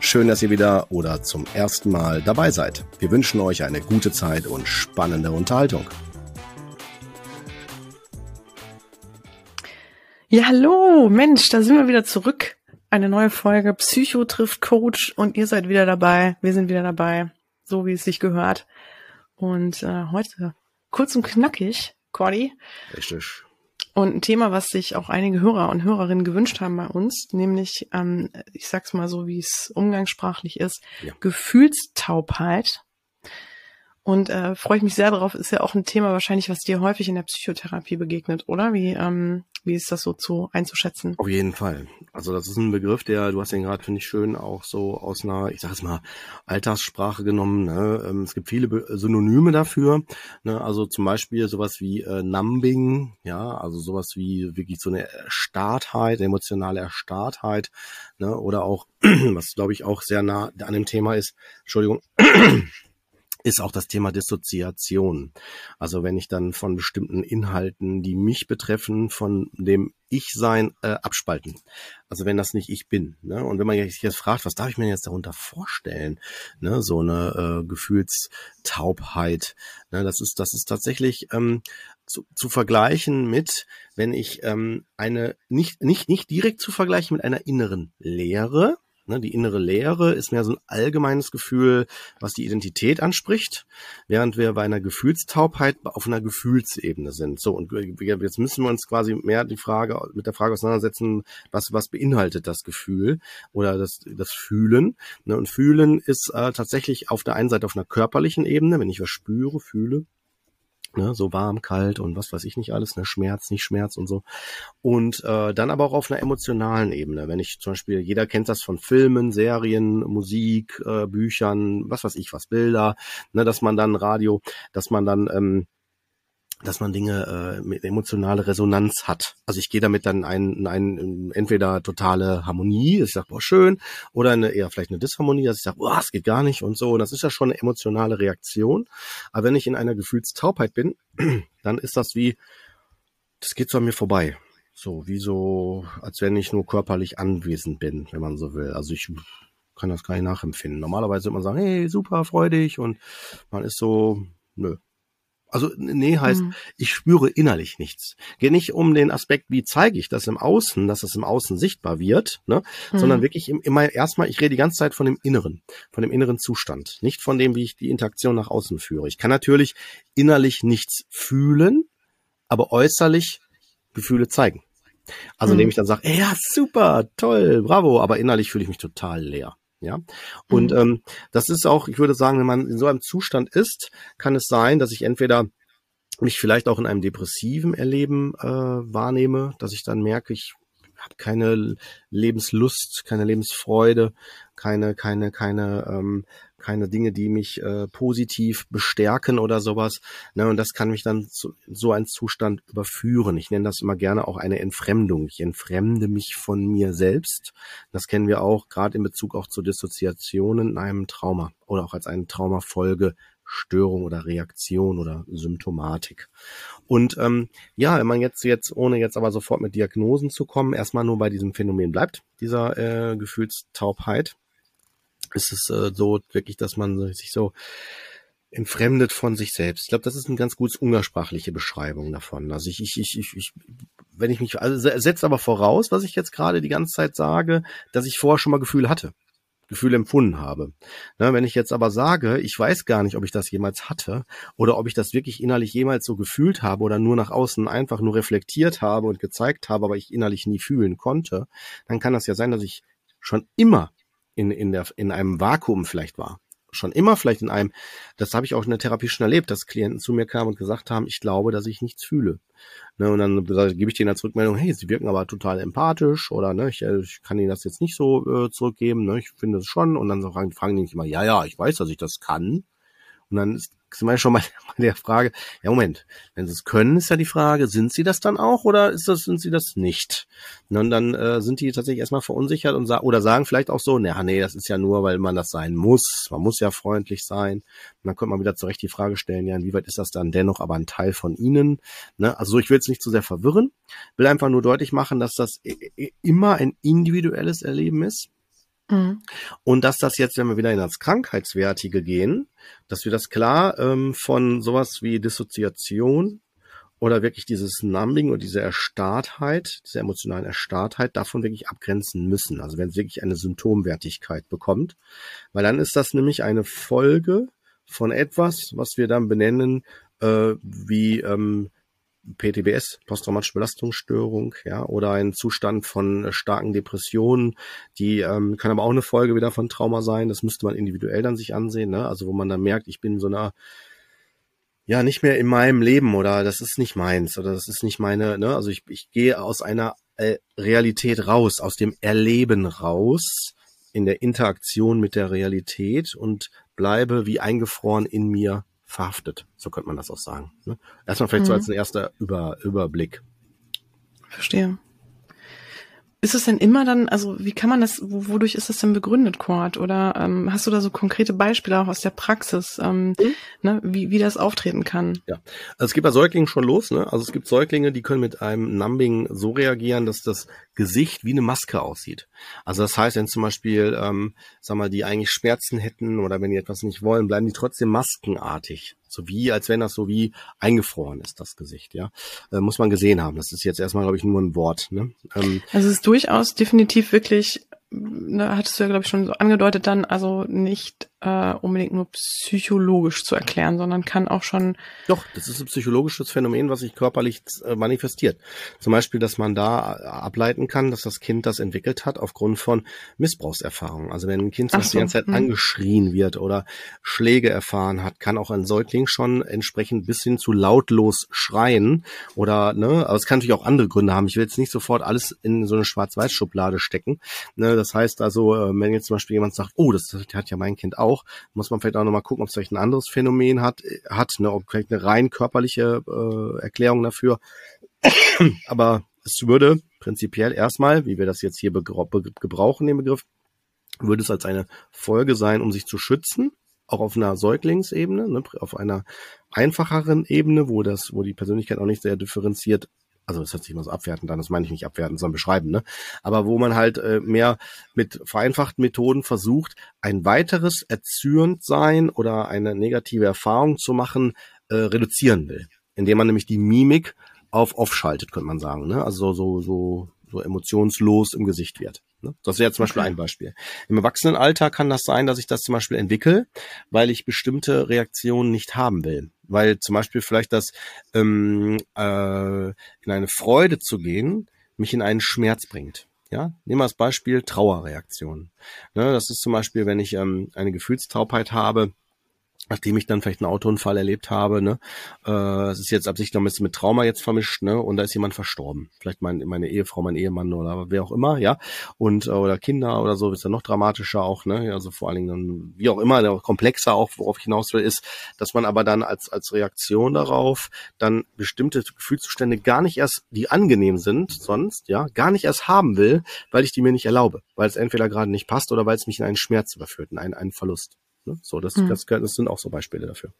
Schön, dass ihr wieder oder zum ersten Mal dabei seid. Wir wünschen euch eine gute Zeit und spannende Unterhaltung. Ja, hallo, Mensch, da sind wir wieder zurück. Eine neue Folge Psycho trifft Coach und ihr seid wieder dabei. Wir sind wieder dabei, so wie es sich gehört. Und äh, heute kurz und knackig, Cordy. Richtig. Und ein Thema, was sich auch einige Hörer und Hörerinnen gewünscht haben bei uns, nämlich, ähm, ich sag's mal so, wie es umgangssprachlich ist, ja. Gefühlstaubheit. Und äh, freue ich mich sehr darauf, ist ja auch ein Thema wahrscheinlich, was dir häufig in der Psychotherapie begegnet, oder? Wie, ähm, wie ist das so zu einzuschätzen? Auf jeden Fall. Also das ist ein Begriff, der, du hast den gerade, finde ich, schön auch so aus einer, ich sag es mal, Alltagssprache genommen. Ne? Ähm, es gibt viele Synonyme dafür. Ne? Also zum Beispiel sowas wie äh, Numbing, ja, also sowas wie wirklich so eine Erstarrtheit, emotionale Erstarrtheit, ne? Oder auch, was glaube ich auch sehr nah an dem Thema ist, Entschuldigung, ist auch das Thema Dissoziation. Also wenn ich dann von bestimmten Inhalten, die mich betreffen, von dem Ich-Sein äh, abspalten. Also wenn das nicht ich bin. Ne? Und wenn man sich jetzt fragt, was darf ich mir jetzt darunter vorstellen? Ne? So eine äh, Gefühlstaubheit. Ne? Das ist, das ist tatsächlich ähm, zu, zu vergleichen mit, wenn ich ähm, eine nicht nicht nicht direkt zu vergleichen mit einer inneren Leere, Ne, die innere Leere ist mehr so ein allgemeines Gefühl, was die Identität anspricht, während wir bei einer Gefühlstaubheit auf einer Gefühlsebene sind. So, und jetzt müssen wir uns quasi mehr die Frage, mit der Frage auseinandersetzen, was, was beinhaltet das Gefühl oder das, das Fühlen. Ne, und Fühlen ist äh, tatsächlich auf der einen Seite auf einer körperlichen Ebene, wenn ich was spüre, fühle, ne, so warm, kalt und was weiß ich nicht alles, ne, Schmerz, nicht Schmerz und so. Und äh, dann aber auch auf einer emotionalen Ebene. Wenn ich zum Beispiel, jeder kennt das von Filmen, Serien, Musik, äh, Büchern, was weiß ich was, Bilder, ne, dass man dann Radio, dass man dann ähm, dass man Dinge äh, mit emotionale Resonanz hat. Also ich gehe damit dann ein, in ein entweder totale Harmonie, ich sage, boah, schön, oder eine, eher vielleicht eine Disharmonie, dass ich sage, boah, es geht gar nicht und so. Und das ist ja schon eine emotionale Reaktion. Aber wenn ich in einer Gefühlstaubheit bin, dann ist das wie, das geht so an mir vorbei. So, wie so, als wenn ich nur körperlich anwesend bin, wenn man so will. Also ich kann das gar nicht nachempfinden. Normalerweise würde man sagen, hey, super, freu dich und man ist so, nö, also nee heißt, mhm. ich spüre innerlich nichts. Geht nicht um den Aspekt, wie zeige ich das im Außen, dass es im Außen sichtbar wird, ne? Mhm. sondern wirklich im, immer erstmal, ich rede die ganze Zeit von dem Inneren, von dem inneren Zustand, nicht von dem, wie ich die Interaktion nach außen führe. Ich kann natürlich innerlich nichts fühlen, aber äußerlich Gefühle zeigen. Also mhm. indem ich dann sage, ja, super, toll, bravo, aber innerlich fühle ich mich total leer. Ja, und mhm. ähm, das ist auch, ich würde sagen, wenn man in so einem Zustand ist, kann es sein, dass ich entweder mich vielleicht auch in einem depressiven Erleben äh, wahrnehme, dass ich dann merke, ich habe keine Lebenslust, keine Lebensfreude, keine, keine, keine ähm, keine Dinge, die mich äh, positiv bestärken oder sowas. Ne, und das kann mich dann zu so einen Zustand überführen. Ich nenne das immer gerne auch eine Entfremdung. Ich entfremde mich von mir selbst. Das kennen wir auch gerade in Bezug auch zu Dissoziationen in einem Trauma oder auch als eine Traumafolge Störung oder Reaktion oder Symptomatik. Und ähm, ja, wenn man jetzt jetzt ohne jetzt aber sofort mit Diagnosen zu kommen, erstmal nur bei diesem Phänomen bleibt, dieser äh, Gefühlstaubheit, ist es äh, so wirklich, dass man sich so entfremdet von sich selbst. Ich glaube, das ist eine ganz gut umgangssprachliche Beschreibung davon. Also ich, ich, ich, ich, ich wenn ich mich, also setzt aber voraus, was ich jetzt gerade die ganze Zeit sage, dass ich vorher schon mal Gefühle hatte. Gefühl empfunden habe. Na, wenn ich jetzt aber sage, ich weiß gar nicht, ob ich das jemals hatte oder ob ich das wirklich innerlich jemals so gefühlt habe oder nur nach außen einfach nur reflektiert habe und gezeigt habe, aber ich innerlich nie fühlen konnte, dann kann das ja sein, dass ich schon immer in, in, der, in einem Vakuum vielleicht war schon immer vielleicht in einem, das habe ich auch in der Therapie schon erlebt, dass Klienten zu mir kamen und gesagt haben, ich glaube, dass ich nichts fühle. Ne, und dann gebe ich denen als Rückmeldung, hey, sie wirken aber total empathisch oder ne, ich, äh, ich kann ihnen das jetzt nicht so äh, zurückgeben, ne, ich finde es schon. Und dann fragen, fragen die mich immer, ja, ja, ich weiß, dass ich das kann. Und dann ist sind wir schon mal der Frage, ja Moment, wenn sie es können, ist ja die Frage, sind sie das dann auch oder ist das, sind sie das nicht? Und dann äh, sind die tatsächlich erstmal verunsichert und sa oder sagen vielleicht auch so, naja, nee, das ist ja nur, weil man das sein muss. Man muss ja freundlich sein. Und dann könnte man wieder zurecht die Frage stellen, ja, inwieweit ist das dann dennoch aber ein Teil von ihnen? Ne? Also ich will es nicht zu sehr verwirren, will einfach nur deutlich machen, dass das immer ein individuelles Erleben ist Mhm. Und dass das jetzt, wenn wir wieder in das Krankheitswertige gehen, dass wir das klar ähm, von sowas wie Dissoziation oder wirklich dieses Numbing und diese Erstarrtheit, diese emotionalen Erstarrtheit davon wirklich abgrenzen müssen. Also wenn es wirklich eine Symptomwertigkeit bekommt, weil dann ist das nämlich eine Folge von etwas, was wir dann benennen äh, wie ähm, PTBS, posttraumatische Belastungsstörung, ja, oder ein Zustand von äh, starken Depressionen, die ähm, kann aber auch eine Folge wieder von Trauma sein. Das müsste man individuell dann sich ansehen, ne? Also wo man dann merkt, ich bin in so einer ja nicht mehr in meinem Leben oder das ist nicht meins oder das ist nicht meine, ne? Also ich, ich gehe aus einer äh, Realität raus, aus dem Erleben raus, in der Interaktion mit der Realität und bleibe wie eingefroren in mir verhaftet. So könnte man das auch sagen. Ne? Erstmal vielleicht mhm. so als ein erster Über Überblick. Verstehe. Ist es denn immer dann, also wie kann man das, wodurch ist das denn begründet, Cord? Oder ähm, hast du da so konkrete Beispiele auch aus der Praxis, ähm, mhm. ne, wie, wie das auftreten kann? Ja, also es geht bei Säuglingen schon los. Ne? Also es gibt Säuglinge, die können mit einem Numbing so reagieren, dass das Gesicht wie eine Maske aussieht. Also das heißt, wenn zum Beispiel, ähm, sag mal, die eigentlich Schmerzen hätten oder wenn die etwas nicht wollen, bleiben die trotzdem maskenartig. So wie, als wenn das so wie eingefroren ist, das Gesicht, ja. Äh, muss man gesehen haben. Das ist jetzt erstmal, glaube ich, nur ein Wort. Ne? Ähm, also es ist durchaus definitiv wirklich ne, hattest du ja, glaube ich, schon so angedeutet dann, also nicht äh, unbedingt nur psychologisch zu erklären, sondern kann auch schon. Doch, das ist ein psychologisches Phänomen, was sich körperlich äh, manifestiert. Zum Beispiel, dass man da äh, ableiten kann, dass das Kind das entwickelt hat aufgrund von Missbrauchserfahrungen. Also wenn ein Kind so, die ganze Zeit hm. angeschrien wird oder Schläge erfahren hat, kann auch ein Säugling schon entsprechend bis hin zu lautlos schreien oder, ne, aber es kann natürlich auch andere Gründe haben. Ich will jetzt nicht sofort alles in so eine Schwarz-Weiß-Schublade stecken. Ne, das heißt also, äh, wenn jetzt zum Beispiel jemand sagt, oh, das hat ja mein Kind auch, muss man vielleicht auch nochmal gucken, ob es vielleicht ein anderes Phänomen hat, hat, ne, ob vielleicht eine rein körperliche äh, Erklärung dafür. Aber es würde prinzipiell erstmal, wie wir das jetzt hier gebrauchen, den Begriff, würde es als eine Folge sein, um sich zu schützen, auch auf einer Säuglingsebene, ne, auf einer einfacheren Ebene, wo das, wo die Persönlichkeit auch nicht sehr differenziert also das hört sich immer so abwertend an, das meine ich nicht abwertend, sondern beschreiben, ne? Aber wo man halt äh, mehr mit vereinfachten Methoden versucht, ein weiteres erzürnt sein oder eine negative Erfahrung zu machen, äh, reduzieren will. Indem man nämlich die Mimik auf off schaltet, könnte man sagen, ne? Also so, so, so emotionslos im Gesicht wird. Ne? Das wäre zum Beispiel okay. ein Beispiel. Im Erwachsenenalter kann das sein, dass ich das zum Beispiel entwickle, weil ich bestimmte Reaktionen nicht haben will. Weil zum Beispiel vielleicht das ähm, äh, in eine Freude zu gehen, mich in einen Schmerz bringt. Ja, nehmen wir als Beispiel Trauerreaktionen. Ne, das ist zum Beispiel, wenn ich ähm, eine Gefühlstaubheit habe, nachdem ich dann vielleicht einen Autounfall erlebt habe, ne, äh, es ist jetzt absichtlich noch ein bisschen mit Trauma jetzt vermischt, ne, und da ist jemand verstorben. Vielleicht mein, meine Ehefrau, mein Ehemann oder wer auch immer, ja, und äh, oder Kinder oder so, ist ja noch dramatischer auch, ne, also vor allen Dingen dann, wie auch immer, komplexer auch, worauf ich hinaus will, ist, dass man aber dann als, als Reaktion darauf dann bestimmte Gefühlszustände gar nicht erst, die angenehm sind, sonst, ja, gar nicht erst haben will, weil ich die mir nicht erlaube, weil es entweder gerade nicht passt oder weil es mich in einen Schmerz überführt, in einen, einen Verlust. Ne? So, das, mhm. das, das sind auch so Beispiele dafür.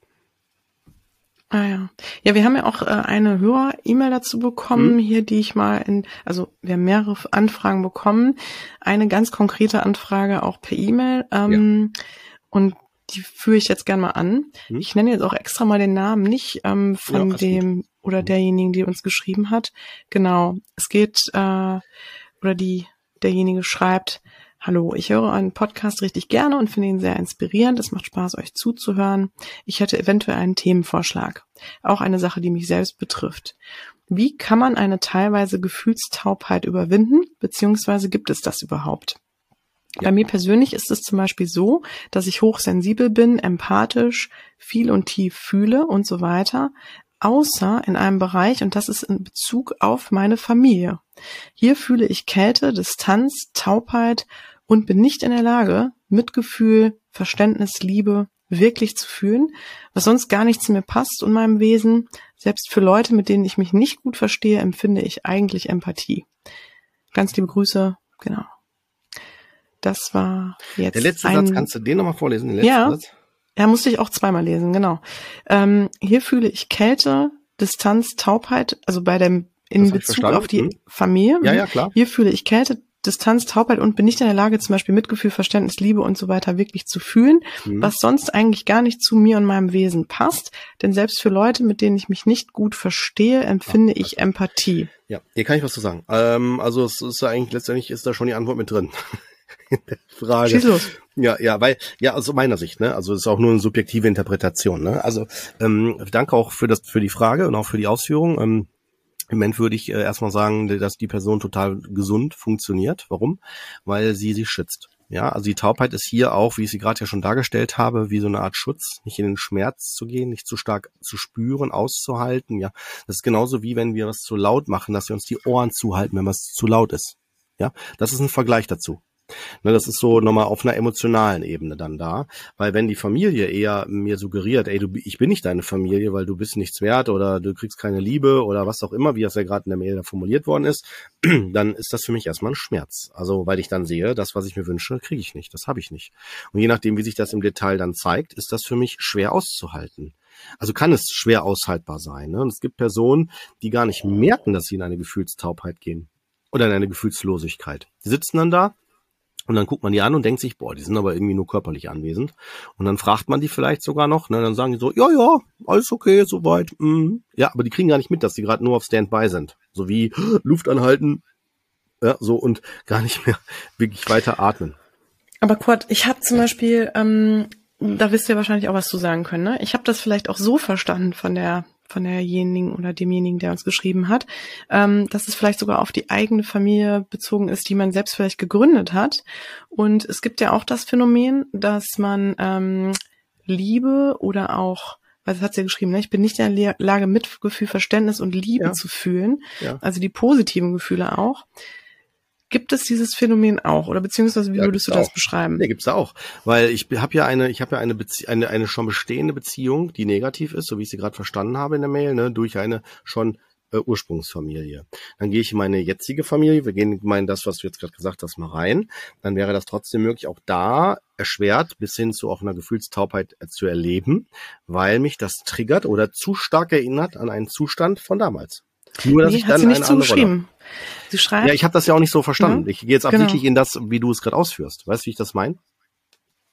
Ah ja. Ja, wir haben ja auch äh, eine Hörer-E-Mail dazu bekommen, mhm. hier, die ich mal in, also wir haben mehrere Anfragen bekommen. Eine ganz konkrete Anfrage auch per E-Mail. Ähm, ja. Und die führe ich jetzt gerne mal an. Mhm. Ich nenne jetzt auch extra mal den Namen nicht ähm, von ja, dem gut. oder mhm. derjenigen, die uns geschrieben hat. Genau. Es geht, äh, oder die, derjenige schreibt, Hallo, ich höre einen Podcast richtig gerne und finde ihn sehr inspirierend. Es macht Spaß, euch zuzuhören. Ich hätte eventuell einen Themenvorschlag. Auch eine Sache, die mich selbst betrifft. Wie kann man eine teilweise Gefühlstaubheit überwinden, beziehungsweise gibt es das überhaupt? Bei mir persönlich ist es zum Beispiel so, dass ich hochsensibel bin, empathisch, viel und tief fühle und so weiter, außer in einem Bereich, und das ist in Bezug auf meine Familie. Hier fühle ich Kälte, Distanz, Taubheit und bin nicht in der Lage, Mitgefühl, Verständnis, Liebe wirklich zu fühlen, was sonst gar nicht zu mir passt und meinem Wesen. Selbst für Leute, mit denen ich mich nicht gut verstehe, empfinde ich eigentlich Empathie. Ganz liebe Grüße, genau. Das war jetzt. Der letzte ein, Satz, kannst du den nochmal vorlesen? Den ja, Satz? Ja, musste ich auch zweimal lesen, genau. Ähm, hier fühle ich Kälte, Distanz, Taubheit, also bei dem in Bezug auf die hm? Familie. Ja, ja, klar. Hier fühle ich Kälte, Distanz, Taubheit und bin nicht in der Lage, zum Beispiel Mitgefühl, Verständnis, Liebe und so weiter wirklich zu fühlen, mhm. was sonst eigentlich gar nicht zu mir und meinem Wesen passt. Denn selbst für Leute, mit denen ich mich nicht gut verstehe, empfinde ja, ich Empathie. Ja, hier kann ich was zu sagen. Ähm, also es ist eigentlich letztendlich ist da schon die Antwort mit drin. In der Frage. Schieß los. Ja, ja, weil, ja, aus meiner Sicht, ne, also es ist auch nur eine subjektive Interpretation, ne. Also ähm, danke auch für das, für die Frage und auch für die Ausführung. Ähm, im Moment würde ich äh, erstmal sagen, dass die Person total gesund funktioniert. Warum? Weil sie sich schützt. Ja, also die Taubheit ist hier auch, wie ich sie gerade ja schon dargestellt habe, wie so eine Art Schutz, nicht in den Schmerz zu gehen, nicht zu stark zu spüren, auszuhalten. Ja, das ist genauso wie wenn wir was zu laut machen, dass wir uns die Ohren zuhalten, wenn was zu laut ist. Ja, das ist ein Vergleich dazu. Ne, das ist so nochmal auf einer emotionalen Ebene dann da. Weil wenn die Familie eher mir suggeriert, ey, du, ich bin nicht deine Familie, weil du bist nichts wert oder du kriegst keine Liebe oder was auch immer, wie das ja gerade in der Mail da formuliert worden ist, dann ist das für mich erstmal ein Schmerz. Also weil ich dann sehe, das, was ich mir wünsche, kriege ich nicht. Das habe ich nicht. Und je nachdem, wie sich das im Detail dann zeigt, ist das für mich schwer auszuhalten. Also kann es schwer aushaltbar sein. Ne? Und es gibt Personen, die gar nicht merken, dass sie in eine Gefühlstaubheit gehen oder in eine Gefühlslosigkeit. Die sitzen dann da, und dann guckt man die an und denkt sich, boah, die sind aber irgendwie nur körperlich anwesend. Und dann fragt man die vielleicht sogar noch, ne, dann sagen die so, ja, ja, alles okay, soweit. Mm. Ja, aber die kriegen gar nicht mit, dass die gerade nur auf Standby sind. So wie Luft anhalten, ja, so und gar nicht mehr wirklich weiter atmen. Aber Quad, ich habe zum Beispiel, ähm, da wisst ihr wahrscheinlich auch was zu sagen können, ne? Ich habe das vielleicht auch so verstanden von der von derjenigen oder demjenigen, der uns geschrieben hat, ähm, dass es vielleicht sogar auf die eigene Familie bezogen ist, die man selbst vielleicht gegründet hat. Und es gibt ja auch das Phänomen, dass man ähm, Liebe oder auch was hat sie ja geschrieben, ne? ich bin nicht in der Lage, Mitgefühl, Verständnis und Liebe ja. zu fühlen, ja. also die positiven Gefühle auch, Gibt es dieses Phänomen auch oder beziehungsweise wie ja, würdest du das auch. beschreiben? Nee, gibt's auch, weil ich habe ja eine, ich habe ja eine, Bezie eine eine schon bestehende Beziehung, die negativ ist, so wie ich sie gerade verstanden habe in der Mail, ne, durch eine schon äh, Ursprungsfamilie. Dann gehe ich in meine jetzige Familie, wir gehen mal in das, was du jetzt gerade gesagt hast, mal rein. Dann wäre das trotzdem möglich, auch da erschwert bis hin zu auch einer Gefühlstaubheit äh, zu erleben, weil mich das triggert oder zu stark erinnert an einen Zustand von damals. Nur, dass nee, ich dann hat sie nicht zugeschrieben. Sie schreibt. Ja, ich habe das ja auch nicht so verstanden. Ja, ich gehe jetzt genau. absichtlich in das, wie du es gerade ausführst. Weißt du, wie ich das meine?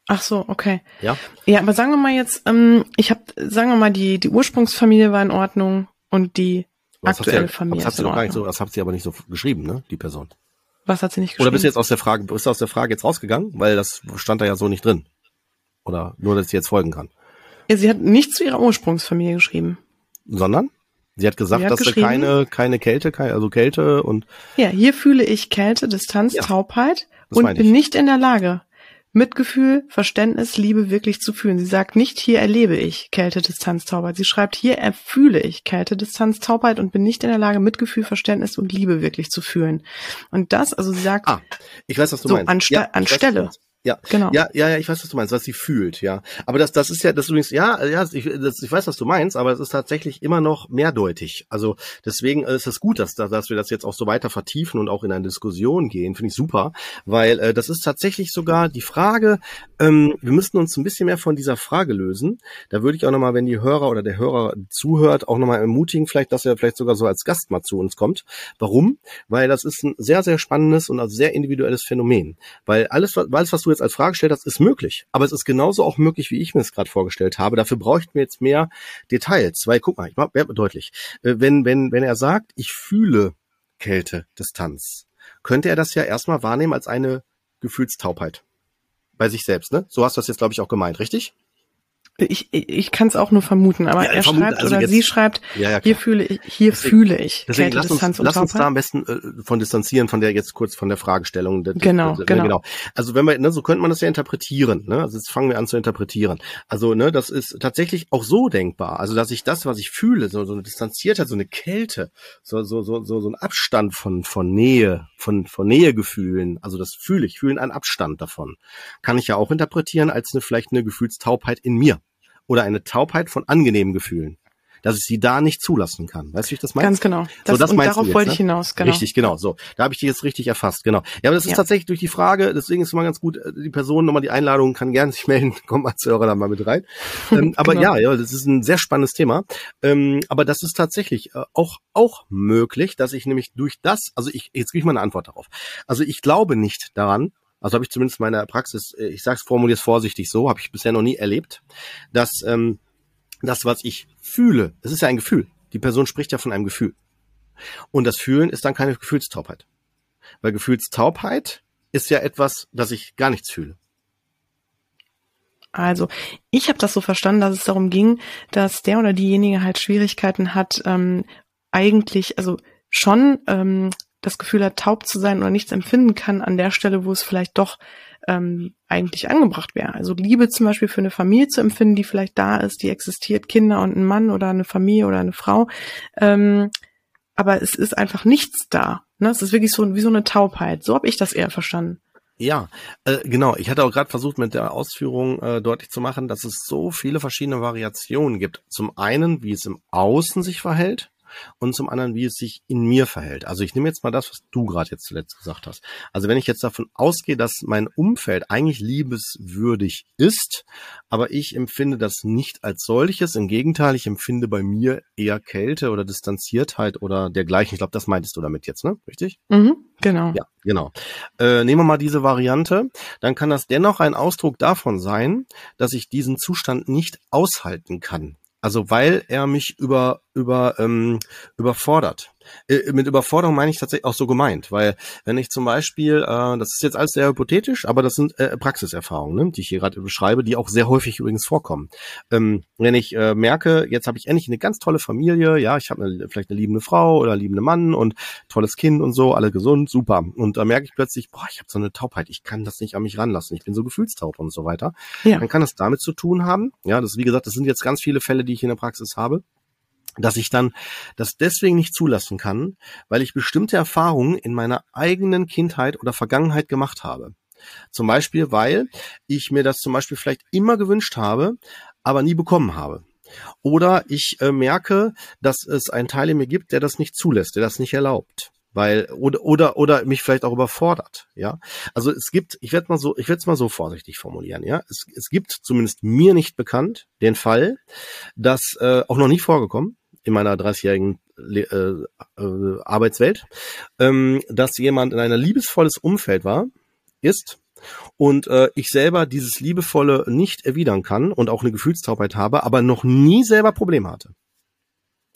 Ach so, okay. Ja. Ja, aber sagen wir mal jetzt, ähm, ich habe, sagen wir mal, die die Ursprungsfamilie war in Ordnung und die das aktuelle ja, Familie das hat sie doch gar nicht so, das hat sie aber nicht so geschrieben, ne, die Person. Was hat sie nicht geschrieben? Oder bist du jetzt aus der Frage, bist du aus der Frage jetzt rausgegangen, weil das stand da ja so nicht drin? Oder nur, dass ich jetzt folgen kann? Ja, sie hat nicht zu ihrer Ursprungsfamilie geschrieben. Sondern? Sie hat gesagt, sie hat dass sie keine, keine Kälte, also Kälte und. Ja, hier fühle ich Kälte, Distanz, ja, Taubheit und bin nicht in der Lage, Mitgefühl, Verständnis, Liebe wirklich zu fühlen. Sie sagt nicht, hier erlebe ich Kälte, Distanz, Taubheit. Sie schreibt, hier erfühle ich Kälte, Distanz, Taubheit und bin nicht in der Lage, Mitgefühl, Verständnis und Liebe wirklich zu fühlen. Und das, also sie sagt, ah, ich weiß, was du so meinst. Anste ja, anstelle. Ja, genau. Ja, ja, ja, ich weiß, was du meinst, was sie fühlt, ja. Aber das, das ist ja, das ist übrigens, ja, ja, ich, das, ich weiß, was du meinst, aber es ist tatsächlich immer noch mehrdeutig. Also deswegen ist es gut, dass, dass wir das jetzt auch so weiter vertiefen und auch in eine Diskussion gehen. Finde ich super, weil äh, das ist tatsächlich sogar die Frage. Ähm, wir müssten uns ein bisschen mehr von dieser Frage lösen. Da würde ich auch nochmal, wenn die Hörer oder der Hörer zuhört, auch nochmal ermutigen, vielleicht, dass er vielleicht sogar so als Gast mal zu uns kommt. Warum? Weil das ist ein sehr, sehr spannendes und also sehr individuelles Phänomen. Weil alles, alles, was du jetzt als Frage gestellt hast, ist möglich. Aber es ist genauso auch möglich, wie ich mir es gerade vorgestellt habe. Dafür bräuchten wir jetzt mehr Details. Weil, guck mal, ich werde deutlich. Äh, wenn, wenn, wenn er sagt, ich fühle Kälte, Distanz, könnte er das ja erstmal wahrnehmen als eine Gefühlstaubheit. Bei sich selbst, ne? So hast du das jetzt, glaube ich, auch gemeint, richtig? Ich, ich kann es auch nur vermuten, aber ja, er vermuten, schreibt also oder jetzt, sie schreibt, ja, ja, hier fühle ich, hier deswegen, fühle ich. Deswegen lass uns, lass uns da am besten äh, von distanzieren, von der jetzt kurz von der Fragestellung. Genau, genau. genau. Also wenn wir, ne, so könnte man das ja interpretieren. Ne? Also jetzt fangen wir an zu interpretieren. Also ne, das ist tatsächlich auch so denkbar. Also dass ich das, was ich fühle, so, so eine Distanziertheit, so eine Kälte, so so so so, so ein Abstand von von Nähe, von von Nähegefühlen. Also das fühle ich, fühlen einen Abstand davon, kann ich ja auch interpretieren als eine vielleicht eine Gefühlstaubheit in mir oder eine Taubheit von angenehmen Gefühlen dass ich sie da nicht zulassen kann. Weißt du, wie ich das meine? Ganz genau. Das, so, das und darauf jetzt, wollte ne? ich hinaus. Genau. Richtig, genau. So, da habe ich dich jetzt richtig erfasst. Genau. Ja, aber das ist ja. tatsächlich durch die Frage. Deswegen ist es mal ganz gut. Äh, die Person nochmal die Einladung kann gerne sich melden. Kommt als Hörer da mal mit rein. ähm, aber genau. ja, ja, das ist ein sehr spannendes Thema. Ähm, aber das ist tatsächlich äh, auch auch möglich, dass ich nämlich durch das, also ich jetzt gebe ich mal eine Antwort darauf. Also ich glaube nicht daran, also habe ich zumindest in meiner Praxis, äh, ich sage es formuliert vorsichtig so, habe ich bisher noch nie erlebt, dass ähm, das, was ich fühle, es ist ja ein Gefühl. Die Person spricht ja von einem Gefühl. Und das Fühlen ist dann keine Gefühlstaubheit. Weil Gefühlstaubheit ist ja etwas, dass ich gar nichts fühle. Also, ich habe das so verstanden, dass es darum ging, dass der oder diejenige halt Schwierigkeiten hat, ähm, eigentlich, also schon ähm, das Gefühl hat, taub zu sein oder nichts empfinden kann an der Stelle, wo es vielleicht doch ähm, eigentlich angebracht wäre. Also Liebe zum Beispiel für eine Familie zu empfinden, die vielleicht da ist, die existiert, Kinder und ein Mann oder eine Familie oder eine Frau. Ähm, aber es ist einfach nichts da. Ne? Es ist wirklich so wie so eine Taubheit. So habe ich das eher verstanden. Ja, äh, genau. Ich hatte auch gerade versucht, mit der Ausführung äh, deutlich zu machen, dass es so viele verschiedene Variationen gibt. Zum einen, wie es im Außen sich verhält, und zum anderen, wie es sich in mir verhält. Also ich nehme jetzt mal das, was du gerade jetzt zuletzt gesagt hast. Also wenn ich jetzt davon ausgehe, dass mein Umfeld eigentlich liebeswürdig ist, aber ich empfinde das nicht als solches. Im Gegenteil, ich empfinde bei mir eher Kälte oder Distanziertheit oder dergleichen. Ich glaube, das meintest du damit jetzt, ne? Richtig? Mhm, genau. Ja, genau. Äh, nehmen wir mal diese Variante. Dann kann das dennoch ein Ausdruck davon sein, dass ich diesen Zustand nicht aushalten kann. Also weil er mich über über ähm, überfordert. Äh, mit Überforderung meine ich tatsächlich auch so gemeint, weil wenn ich zum Beispiel, äh, das ist jetzt alles sehr hypothetisch, aber das sind äh, Praxiserfahrungen, ne, die ich hier gerade beschreibe, die auch sehr häufig übrigens vorkommen. Ähm, wenn ich äh, merke, jetzt habe ich endlich eine ganz tolle Familie, ja, ich habe eine, vielleicht eine liebende Frau oder einen liebenden Mann und tolles Kind und so, alle gesund, super. Und da merke ich plötzlich, boah, ich habe so eine Taubheit, ich kann das nicht an mich ranlassen, ich bin so gefühlstaub und so weiter. Ja. Dann kann das damit zu tun haben. Ja, das wie gesagt, das sind jetzt ganz viele Fälle, die ich in der Praxis habe dass ich dann das deswegen nicht zulassen kann, weil ich bestimmte Erfahrungen in meiner eigenen Kindheit oder Vergangenheit gemacht habe. Zum Beispiel, weil ich mir das zum Beispiel vielleicht immer gewünscht habe, aber nie bekommen habe. Oder ich äh, merke, dass es einen Teil in mir gibt, der das nicht zulässt, der das nicht erlaubt weil oder oder oder mich vielleicht auch überfordert, ja. Also es gibt, ich werde mal so, ich werde es mal so vorsichtig formulieren, ja. Es, es gibt zumindest mir nicht bekannt den Fall, dass äh, auch noch nie vorgekommen, in meiner 30-jährigen äh, äh, Arbeitswelt, ähm, dass jemand in einer liebesvolles Umfeld war, ist und äh, ich selber dieses liebevolle nicht erwidern kann und auch eine Gefühlstaubheit habe, aber noch nie selber Probleme hatte.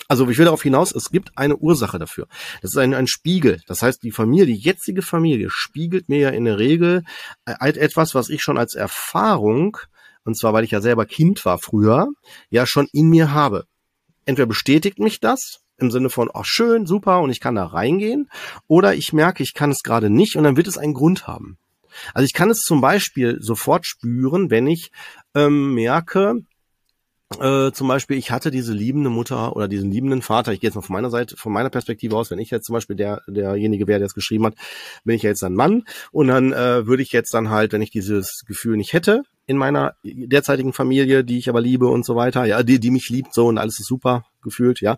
Also ich will darauf hinaus, es gibt eine Ursache dafür. Das ist ein, ein Spiegel. Das heißt, die Familie, die jetzige Familie spiegelt mir ja in der Regel äh, etwas, was ich schon als Erfahrung, und zwar weil ich ja selber Kind war früher, ja schon in mir habe entweder bestätigt mich das im Sinne von, oh schön, super und ich kann da reingehen, oder ich merke, ich kann es gerade nicht und dann wird es einen Grund haben. Also ich kann es zum Beispiel sofort spüren, wenn ich ähm, merke, äh, zum Beispiel, ich hatte diese liebende Mutter oder diesen liebenden Vater, ich gehe jetzt mal von meiner Seite, von meiner Perspektive aus, wenn ich jetzt zum Beispiel der, derjenige wäre, der es geschrieben hat, bin ich ja jetzt ein Mann und dann äh, würde ich jetzt dann halt, wenn ich dieses Gefühl nicht hätte, in meiner derzeitigen Familie, die ich aber liebe und so weiter, ja, die, die mich liebt so und alles ist super gefühlt, ja,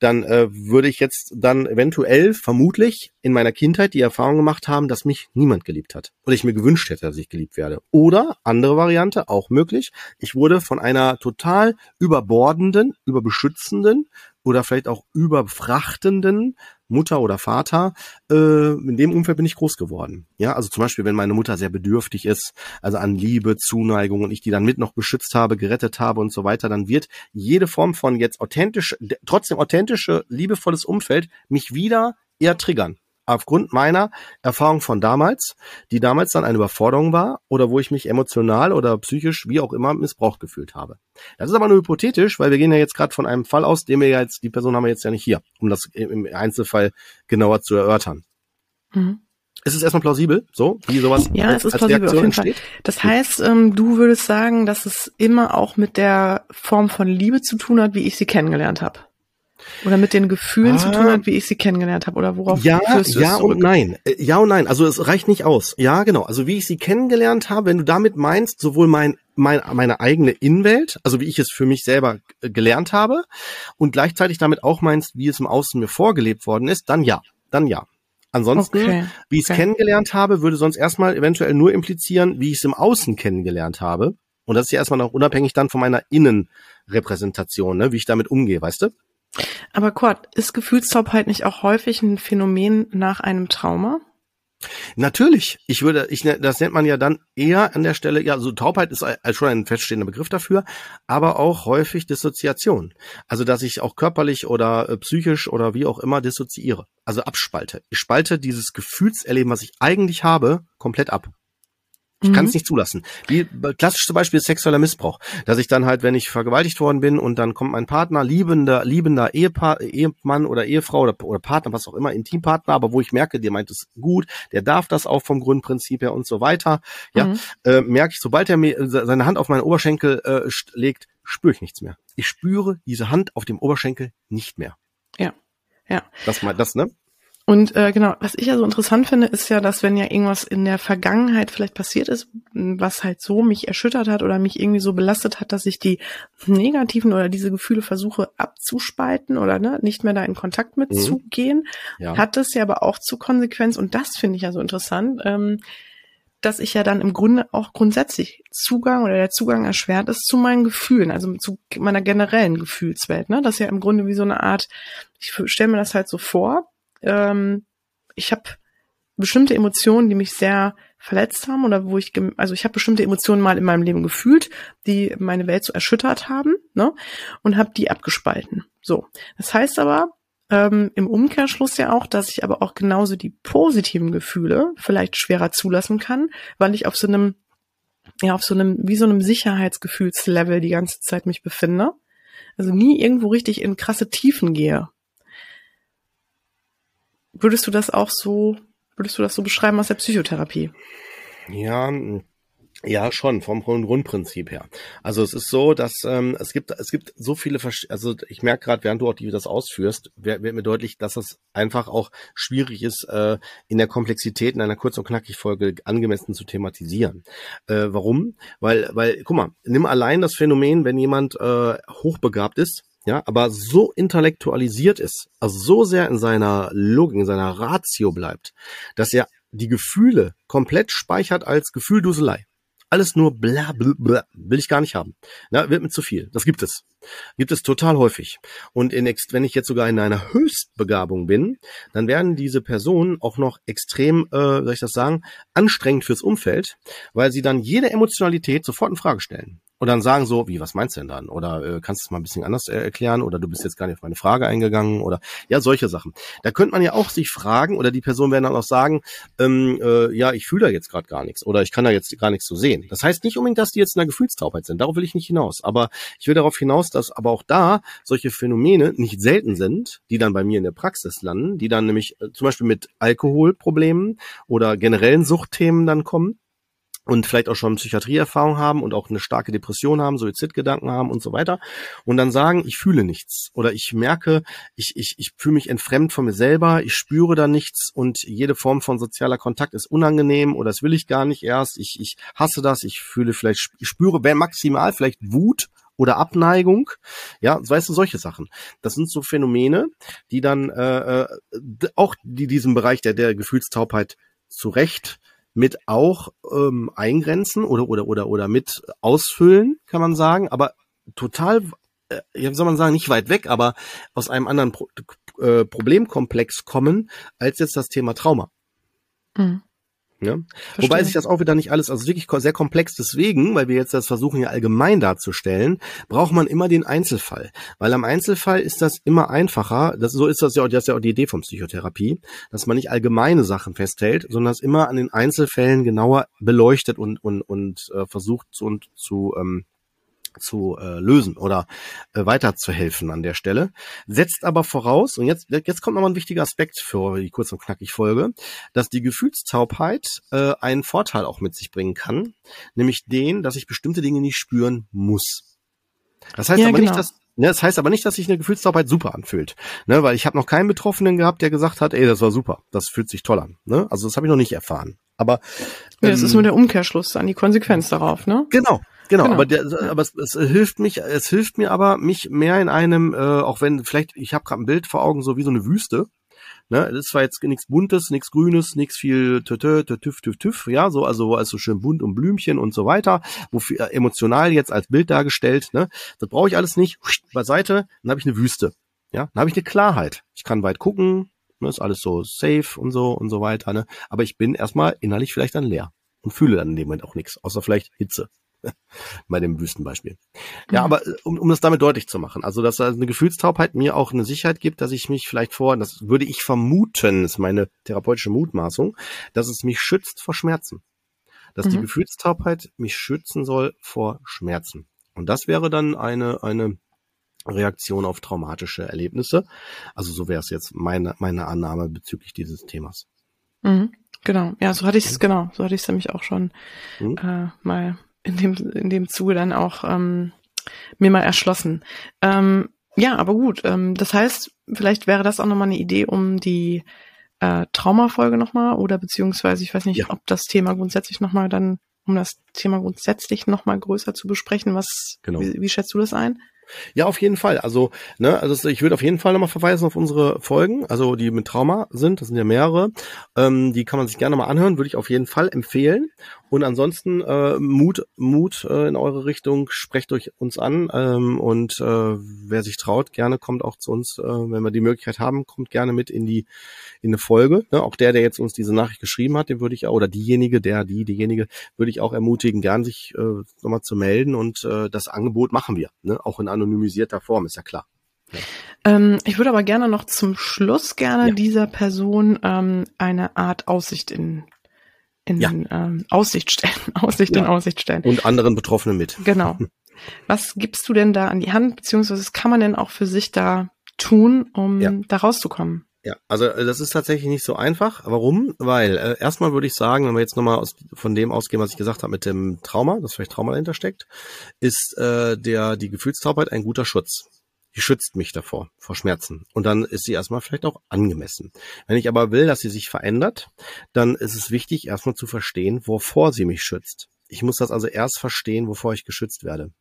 dann äh, würde ich jetzt dann eventuell vermutlich in meiner Kindheit die Erfahrung gemacht haben, dass mich niemand geliebt hat oder ich mir gewünscht hätte, dass ich geliebt werde. Oder andere Variante, auch möglich, ich wurde von einer total überbordenden, überbeschützenden oder vielleicht auch überfrachtenden Mutter oder Vater, äh, in dem Umfeld bin ich groß geworden. Ja, also zum Beispiel, wenn meine Mutter sehr bedürftig ist, also an Liebe, Zuneigung und ich die dann mit noch beschützt habe, gerettet habe und so weiter, dann wird jede Form von jetzt authentisch, trotzdem authentische, liebevolles Umfeld mich wieder eher triggern aufgrund meiner Erfahrung von damals, die damals dann eine Überforderung war oder wo ich mich emotional oder psychisch wie auch immer missbraucht gefühlt habe. Das ist aber nur hypothetisch, weil wir gehen ja jetzt gerade von einem Fall aus, den wir ja jetzt, die Person haben wir jetzt ja nicht hier, um das im Einzelfall genauer zu erörtern. Mhm. Ist es erstmal plausibel, so wie sowas ja, es ist plausibel Reaktion auf jeden entsteht? Fall. Das heißt, ähm, du würdest sagen, dass es immer auch mit der Form von Liebe zu tun hat, wie ich sie kennengelernt habe. Oder mit den Gefühlen ah, zu tun hat, wie ich sie kennengelernt habe, oder worauf ja, führst du ja und nein, äh, ja und nein. Also es reicht nicht aus. Ja, genau. Also wie ich sie kennengelernt habe, wenn du damit meinst, sowohl mein, mein meine eigene Innenwelt, also wie ich es für mich selber gelernt habe, und gleichzeitig damit auch meinst, wie es im Außen mir vorgelebt worden ist, dann ja, dann ja. Ansonsten, okay. wie ich es okay. kennengelernt habe, würde sonst erstmal eventuell nur implizieren, wie ich es im Außen kennengelernt habe. Und das ist ja erstmal noch unabhängig dann von meiner Innenrepräsentation, ne, wie ich damit umgehe, weißt du? Aber Kurt, ist Gefühlstaubheit nicht auch häufig ein Phänomen nach einem Trauma? Natürlich. Ich würde, ich, ne, das nennt man ja dann eher an der Stelle, ja, so Taubheit ist schon ein feststehender Begriff dafür, aber auch häufig Dissoziation. Also, dass ich auch körperlich oder äh, psychisch oder wie auch immer dissoziiere. Also abspalte. Ich spalte dieses Gefühlserleben, was ich eigentlich habe, komplett ab. Ich mhm. kann es nicht zulassen. Wie klassisches Beispiel ist sexueller Missbrauch, dass ich dann halt, wenn ich vergewaltigt worden bin und dann kommt mein Partner, liebender, liebender Ehepa Ehemann oder Ehefrau oder, oder Partner, was auch immer, Intimpartner, aber wo ich merke, der meint es gut, der darf das auch vom Grundprinzip her und so weiter. Ja, mhm. äh, merke ich, sobald er mir seine Hand auf meinen Oberschenkel äh, legt, spüre ich nichts mehr. Ich spüre diese Hand auf dem Oberschenkel nicht mehr. Ja. Ja. Das mal das, ne? Und äh, genau, was ich ja so interessant finde, ist ja, dass wenn ja irgendwas in der Vergangenheit vielleicht passiert ist, was halt so mich erschüttert hat oder mich irgendwie so belastet hat, dass ich die negativen oder diese Gefühle versuche abzuspalten oder ne, nicht mehr da in Kontakt mit mhm. zu gehen, ja. hat das ja aber auch zur Konsequenz, und das finde ich ja so interessant, ähm, dass ich ja dann im Grunde auch grundsätzlich Zugang oder der Zugang erschwert ist zu meinen Gefühlen, also zu meiner generellen Gefühlswelt. Ne? Das ist ja im Grunde wie so eine Art, ich stelle mir das halt so vor, ähm, ich habe bestimmte Emotionen, die mich sehr verletzt haben oder wo ich, also ich habe bestimmte Emotionen mal in meinem Leben gefühlt, die meine Welt so erschüttert haben, ne? Und habe die abgespalten. So, das heißt aber ähm, im Umkehrschluss ja auch, dass ich aber auch genauso die positiven Gefühle vielleicht schwerer zulassen kann, weil ich auf so einem ja auf so einem wie so einem Sicherheitsgefühlslevel die ganze Zeit mich befinde. Also nie irgendwo richtig in krasse Tiefen gehe. Würdest du das auch so, würdest du das so beschreiben aus der Psychotherapie? Ja, ja, schon, vom Grundprinzip her. Also es ist so, dass ähm, es gibt es gibt so viele, also ich merke gerade, während du auch die das ausführst, wird, wird mir deutlich, dass es einfach auch schwierig ist, äh, in der Komplexität in einer kurz und knackig Folge angemessen zu thematisieren. Äh, warum? Weil, weil, guck mal, nimm allein das Phänomen, wenn jemand äh, hochbegabt ist, ja, aber so intellektualisiert ist, also so sehr in seiner Logik, in seiner Ratio bleibt, dass er die Gefühle komplett speichert als Gefühlduselei. Alles nur bla, bla, bla will ich gar nicht haben. Na, wird mir zu viel. Das gibt es. Gibt es total häufig. Und in, wenn ich jetzt sogar in einer Höchstbegabung bin, dann werden diese Personen auch noch extrem, äh, soll ich das sagen, anstrengend fürs Umfeld, weil sie dann jede Emotionalität sofort in Frage stellen und dann sagen so, wie, was meinst du denn dann? Oder äh, kannst du es mal ein bisschen anders äh, erklären? Oder du bist jetzt gar nicht auf meine Frage eingegangen? Oder ja, solche Sachen. Da könnte man ja auch sich fragen, oder die Person werden dann auch sagen, ähm, äh, ja, ich fühle da jetzt gerade gar nichts oder ich kann da jetzt gar nichts so sehen. Das heißt nicht unbedingt, dass die jetzt in einer Gefühlstaubheit sind. Darauf will ich nicht hinaus. Aber ich will darauf hinaus, dass aber auch da solche Phänomene nicht selten sind, die dann bei mir in der Praxis landen, die dann nämlich äh, zum Beispiel mit Alkoholproblemen oder generellen Suchtthemen dann kommen und vielleicht auch schon Psychiatrieerfahrung haben und auch eine starke Depression haben, Suizidgedanken haben und so weiter und dann sagen, ich fühle nichts oder ich merke, ich, ich, ich fühle mich entfremd von mir selber, ich spüre da nichts und jede Form von sozialer Kontakt ist unangenehm oder das will ich gar nicht erst, ich, ich hasse das, ich fühle vielleicht, ich spüre maximal vielleicht Wut oder Abneigung, ja, weißt du, solche Sachen. Das sind so Phänomene, die dann äh, äh auch die diesem Bereich der, der Gefühlstaubheit zu Recht mit auch ähm, eingrenzen oder oder oder oder mit ausfüllen, kann man sagen, aber total, äh, wie soll man sagen, nicht weit weg, aber aus einem anderen Pro äh, Problemkomplex kommen als jetzt das Thema Trauma. Mhm. Ja? Wobei sich das auch wieder nicht alles, also wirklich sehr komplex deswegen, weil wir jetzt das versuchen ja allgemein darzustellen, braucht man immer den Einzelfall. Weil am Einzelfall ist das immer einfacher, das, so ist das ja auch, das ist ja auch die Idee von Psychotherapie, dass man nicht allgemeine Sachen festhält, sondern es immer an den Einzelfällen genauer beleuchtet und, und, und äh, versucht zu, und zu ähm, zu äh, lösen oder äh, weiterzuhelfen an der Stelle. Setzt aber voraus, und jetzt, jetzt kommt nochmal ein wichtiger Aspekt für die kurz und knackig Folge, dass die Gefühlstaubheit äh, einen Vorteil auch mit sich bringen kann, nämlich den, dass ich bestimmte Dinge nicht spüren muss. Das heißt ja, aber genau. nicht, dass Ne, das heißt aber nicht, dass sich eine Gefühlstaubheit super anfühlt, ne, weil ich habe noch keinen Betroffenen gehabt, der gesagt hat, ey, das war super, das fühlt sich toll an. Ne? Also das habe ich noch nicht erfahren. Aber ja, das ist nur der Umkehrschluss an die Konsequenz darauf, ne? Genau, Genau, genau, aber, der, aber es, es hilft mich, es hilft mir aber, mich mehr in einem, äh, auch wenn vielleicht, ich habe gerade ein Bild vor Augen, so wie so eine Wüste. Ne, das war jetzt nichts Buntes, nichts Grünes, nichts viel tütü, tüf, tüf, tüf, ja, so, also also schön bunt und Blümchen und so weiter, wofür äh, emotional jetzt als Bild dargestellt, ne, das brauche ich alles nicht, beiseite, dann habe ich eine Wüste, ja, dann habe ich eine Klarheit. Ich kann weit gucken, ne, ist alles so safe und so und so weiter, ne, aber ich bin erstmal innerlich vielleicht dann leer und fühle dann in dem Moment auch nichts, außer vielleicht Hitze. bei dem Wüstenbeispiel. Ja, mhm. aber äh, um, um das damit deutlich zu machen, also dass eine Gefühlstaubheit mir auch eine Sicherheit gibt, dass ich mich vielleicht vor, das würde ich vermuten, ist meine therapeutische Mutmaßung, dass es mich schützt vor Schmerzen. Dass mhm. die Gefühlstaubheit mich schützen soll vor Schmerzen. Und das wäre dann eine, eine Reaktion auf traumatische Erlebnisse. Also so wäre es jetzt meine, meine Annahme bezüglich dieses Themas. Mhm. Genau, ja, so hatte ich es, genau, so hatte ich es nämlich auch schon mhm. äh, mal in dem, in dem Zuge dann auch ähm, mir mal erschlossen. Ähm, ja, aber gut. Ähm, das heißt, vielleicht wäre das auch nochmal eine Idee, um die äh, Traumafolge nochmal oder beziehungsweise, ich weiß nicht, ja. ob das Thema grundsätzlich nochmal dann, um das Thema grundsätzlich nochmal größer zu besprechen, was, genau. wie, wie schätzt du das ein? Ja, auf jeden Fall. Also, ne, also ich würde auf jeden Fall nochmal verweisen auf unsere Folgen, also die mit Trauma sind, das sind ja mehrere. Ähm, die kann man sich gerne mal anhören, würde ich auf jeden Fall empfehlen. Und ansonsten äh, Mut, Mut äh, in eure Richtung, sprecht euch uns an ähm, und äh, wer sich traut, gerne kommt auch zu uns, äh, wenn wir die Möglichkeit haben, kommt gerne mit in die in eine Folge. Ne? Auch der, der jetzt uns diese Nachricht geschrieben hat, den würde ich oder diejenige, der, die, diejenige, würde ich auch ermutigen, gern sich äh, nochmal zu melden und äh, das Angebot machen wir, ne? auch in anonymisierter Form, ist ja klar. Ja. Ähm, ich würde aber gerne noch zum Schluss gerne ja. dieser Person ähm, eine Art Aussicht in in ja. ähm, Aussicht stellen, Aussicht in Aussicht stellen. Und anderen Betroffenen mit. Genau. Was gibst du denn da an die Hand, beziehungsweise was kann man denn auch für sich da tun, um da rauszukommen? Ja, also äh, das ist tatsächlich nicht so einfach. Warum? Weil äh, erstmal würde ich sagen, wenn wir jetzt nochmal aus, von dem ausgehen, was ich gesagt habe mit dem Trauma, dass vielleicht Trauma dahinter steckt, ist äh, der die Gefühlstaubheit ein guter Schutz die schützt mich davor, vor Schmerzen. Und dann ist sie erstmal vielleicht auch angemessen. Wenn ich aber will, dass sie sich verändert, dann ist es wichtig, erstmal zu verstehen, wovor sie mich schützt. Ich muss das also erst verstehen, wovor ich geschützt werde.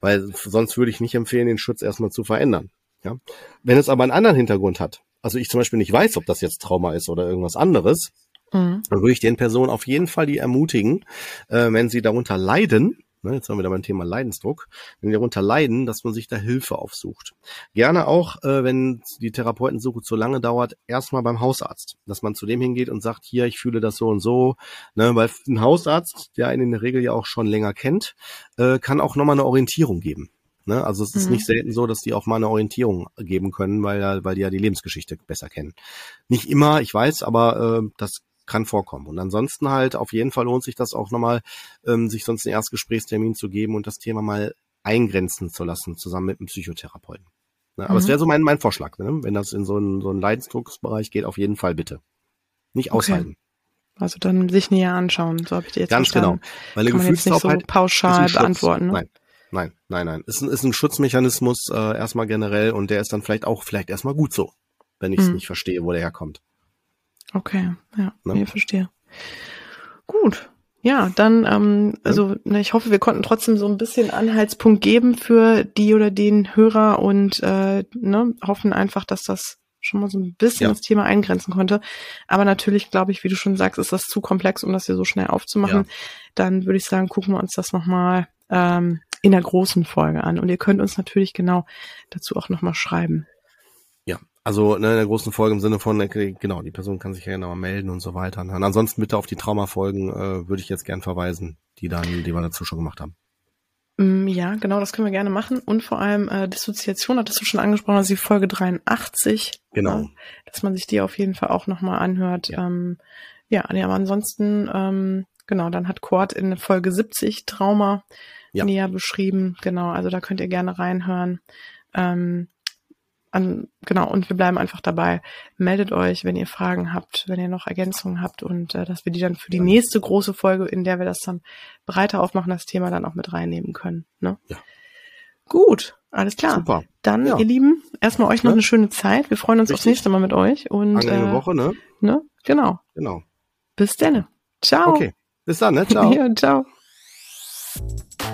Weil sonst würde ich nicht empfehlen, den Schutz erstmal zu verändern. Ja? Wenn es aber einen anderen Hintergrund hat, also ich zum Beispiel nicht weiß, ob das jetzt Trauma ist oder irgendwas anderes, mhm. dann würde ich den Personen auf jeden Fall die ermutigen, äh, wenn sie darunter leiden, ne, jetzt haben wir da beim Thema Leidensdruck, wenn die darunter leiden, dass man sich da Hilfe aufsucht. Gerne auch, äh, wenn die Therapeutensuche zu lange dauert, erstmal beim Hausarzt, dass man zu dem hingeht und sagt, hier, ich fühle das so und so, ne, weil ein Hausarzt, der einen in der Regel ja auch schon länger kennt, äh, kann auch nochmal eine Orientierung geben. Ne? Also es ist mhm. nicht selten so, dass die auch mal eine Orientierung geben können, weil, weil die ja die Lebensgeschichte besser kennen. Nicht immer, ich weiß, aber äh, das kann vorkommen. Und ansonsten halt auf jeden Fall lohnt sich das auch nochmal, ähm, sich sonst einen Erstgesprächstermin zu geben und das Thema mal eingrenzen zu lassen, zusammen mit einem Psychotherapeuten. Ne? Aber mhm. es wäre so mein, mein Vorschlag, ne? wenn das in so einen, so einen Leidensdrucksbereich geht, auf jeden Fall bitte. Nicht aushalten. Also dann sich näher anschauen. So habe ich dir jetzt Ganz genau. Weil eine Gefühlstaubheit so pauschal beantworten. Ne? Nein. Nein, nein, nein. Ist ein, ist ein Schutzmechanismus äh, erstmal generell und der ist dann vielleicht auch vielleicht erstmal gut so, wenn ich es hm. nicht verstehe, wo der herkommt. Okay, ja, ne? ich verstehe. Gut. Ja, dann, ähm, also ne, ich hoffe, wir konnten trotzdem so ein bisschen Anhaltspunkt geben für die oder den Hörer und äh, ne, hoffen einfach, dass das schon mal so ein bisschen ja. das Thema eingrenzen konnte. Aber natürlich, glaube ich, wie du schon sagst, ist das zu komplex, um das hier so schnell aufzumachen. Ja. Dann würde ich sagen, gucken wir uns das nochmal ähm, in der großen Folge an. Und ihr könnt uns natürlich genau dazu auch nochmal schreiben. Ja, also ne, in der großen Folge im Sinne von, äh, genau, die Person kann sich ja genau melden und so weiter. Und ansonsten bitte auf die Traumafolgen äh, würde ich jetzt gern verweisen, die dann, die wir dazu schon gemacht haben. Mm, ja, genau, das können wir gerne machen. Und vor allem äh, Dissoziation hattest du schon angesprochen, also die Folge 83. Genau. Äh, dass man sich die auf jeden Fall auch nochmal anhört. Ja, ähm, ja, aber ansonsten, ähm, genau, dann hat Quad in Folge 70 Trauma ja. näher beschrieben. Genau, also da könnt ihr gerne reinhören. Ähm, an, genau, und wir bleiben einfach dabei. Meldet euch, wenn ihr Fragen habt, wenn ihr noch Ergänzungen habt und äh, dass wir die dann für die nächste große Folge, in der wir das dann breiter aufmachen, das Thema dann auch mit reinnehmen können. Ne? Ja. Gut, alles klar. Super. Dann, ja. ihr Lieben, erstmal euch noch ja. eine schöne Zeit. Wir freuen uns Richtig. aufs nächste Mal mit euch. Und, Angenehme äh, Woche, ne? Ne? Genau. Genau. Bis dann. Ciao. Okay. Bis dann, ne? Ciao. ja, ciao.